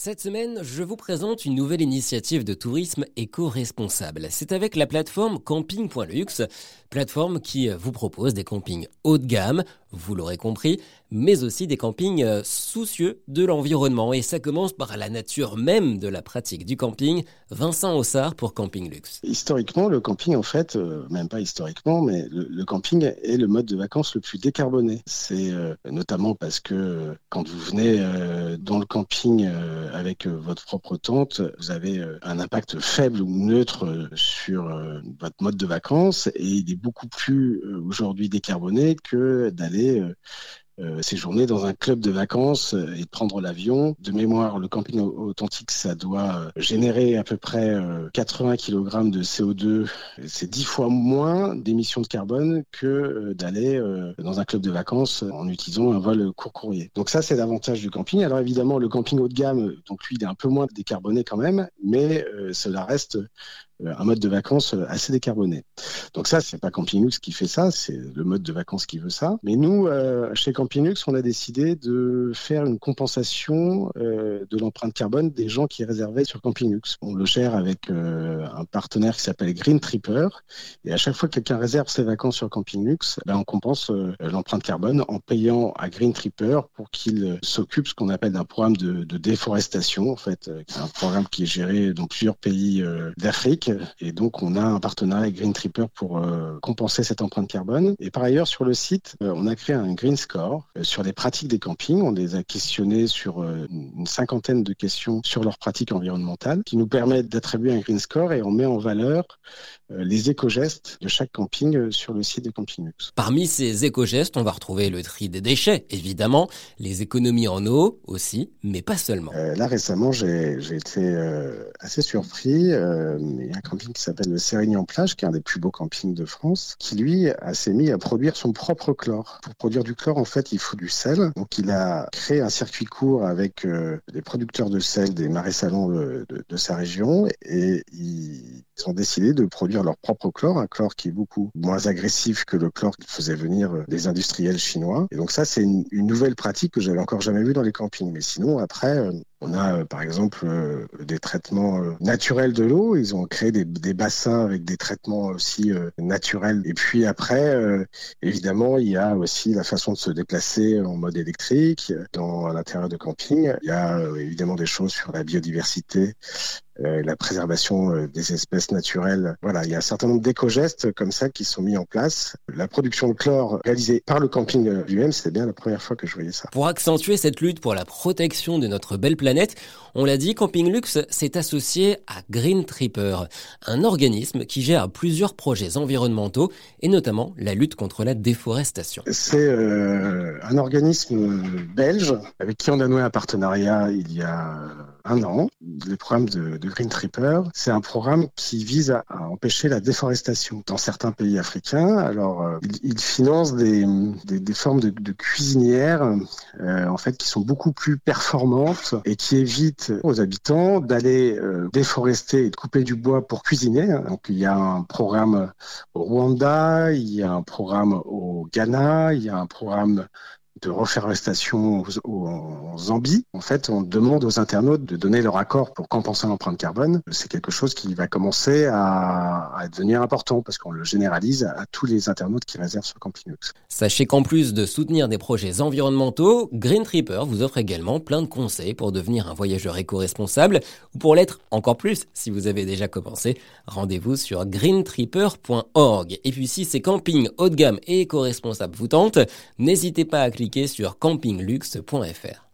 Cette semaine, je vous présente une nouvelle initiative de tourisme éco-responsable. C'est avec la plateforme camping.luxe, plateforme qui vous propose des campings haut de gamme, vous l'aurez compris, mais aussi des campings euh, soucieux de l'environnement. Et ça commence par la nature même de la pratique du camping. Vincent Ossard pour Camping Luxe. Historiquement, le camping, en fait, euh, même pas historiquement, mais le, camping est le mode de vacances le plus décarboné. C'est euh, notamment parce que quand vous venez dans le camping avec votre propre tente, vous avez un impact faible ou neutre sur votre mode de vacances. Et il est beaucoup plus aujourd'hui décarboné que d'aller euh, euh, séjourner dans un club de vacances euh, et prendre l'avion. De mémoire, le camping authentique, ça doit générer à peu près 80 kg de CO2. C'est dix fois moins d'émissions de carbone que d'aller dans un club de vacances en utilisant un vol court courrier. Donc ça, c'est l'avantage du camping. Alors évidemment, le camping haut de gamme, donc lui, il est un peu moins décarboné quand même, mais cela reste un mode de vacances assez décarboné. Donc ça, c'est pas Campinux qui fait ça, c'est le mode de vacances qui veut ça. Mais nous, euh, chez Campinux, on a décidé de faire une compensation euh, de l'empreinte carbone des gens qui réservaient sur Campinux. On le gère avec euh, un partenaire qui s'appelle Green Tripper. Et à chaque fois que quelqu'un réserve ses vacances sur Campinux, ben, on compense l'empreinte carbone en payant à Green Tripper pour qu'il s'occupe ce qu'on appelle d'un programme de, de, déforestation, en fait, un programme qui est géré dans plusieurs pays d'Afrique. Et donc, on a un partenariat avec Green Tripper pour euh, compenser cette empreinte carbone. Et par ailleurs, sur le site, euh, on a créé un Green Score euh, sur les pratiques des campings. On les a questionnés sur une cinquantaine de questions sur leurs pratiques environnementales qui nous permettent d'attribuer un Green Score et on met en valeur les éco-gestes de chaque camping sur le site de Camping Parmi ces éco-gestes, on va retrouver le tri des déchets, évidemment, les économies en eau aussi, mais pas seulement. là, récemment, j'ai été assez surpris. Un camping qui s'appelle le Sérignan Plage, qui est un des plus beaux camping de France, qui lui a s'est mis à produire son propre chlore. Pour produire du chlore, en fait, il faut du sel. Donc, il a créé un circuit court avec euh, des producteurs de sel des marais salants de, de, sa région et ils ont décidé de produire leur propre chlore, un chlore qui est beaucoup moins agressif que le chlore qu'ils faisaient venir euh, des industriels chinois. Et donc ça, c'est une, une, nouvelle pratique que j'avais encore jamais vue dans les campings. Mais sinon, après, euh, on a par exemple des traitements naturels de l'eau. Ils ont créé des, bassins avec des traitements aussi naturel. Et puis après, euh, évidemment, il y a aussi la façon de se déplacer en mode électrique dans l'intérieur de camping. Il y a euh, évidemment des choses sur la biodiversité, euh, la préservation euh, des espèces naturelles. Voilà, il y a un certain nombre d'éco-gestes comme ça qui sont mis en place. La production de chlore réalisée par le camping euh, lui-même, c'était bien la première fois que je voyais ça. Pour accentuer cette lutte pour la protection de notre belle planète, on l'a dit, Camping Luxe s'est associé à Green Tripper, un organisme qui gère plusieurs projets environnementaux et notamment la lutte contre la déforestation. C'est un organisme belge avec qui on a noué un partenariat il y a un an. Le programme de, Green Tripper, c'est un programme qui vise à, empêcher la déforestation dans certains pays africains. Alors, euh, il, finance des, formes de, cuisinières, euh, en fait, qui sont beaucoup plus performantes et qui évitent aux habitants d'aller euh, déforester et de couper du bois pour cuisiner. Donc, il y a un programme au Rwanda, il y a un programme au Ghana, il y a un programme de reforestation en Zambie. En fait, on demande aux internautes de donner leur accord pour compenser l'empreinte carbone. C'est quelque chose qui va commencer à, devenir important parce qu'on le généralise à tous les internautes qui réservent sur Campinux. Sachez qu'en plus de soutenir des projets environnementaux, Green Tripper vous offre également plein de conseils pour devenir un voyageur éco-responsable ou pour l'être encore plus si vous avez déjà commencé. Rendez-vous sur greentripper.org. Et puis si ces campings haut de gamme et éco-responsables vous tentent, n'hésitez pas à cliquer sur campingluxe.fr.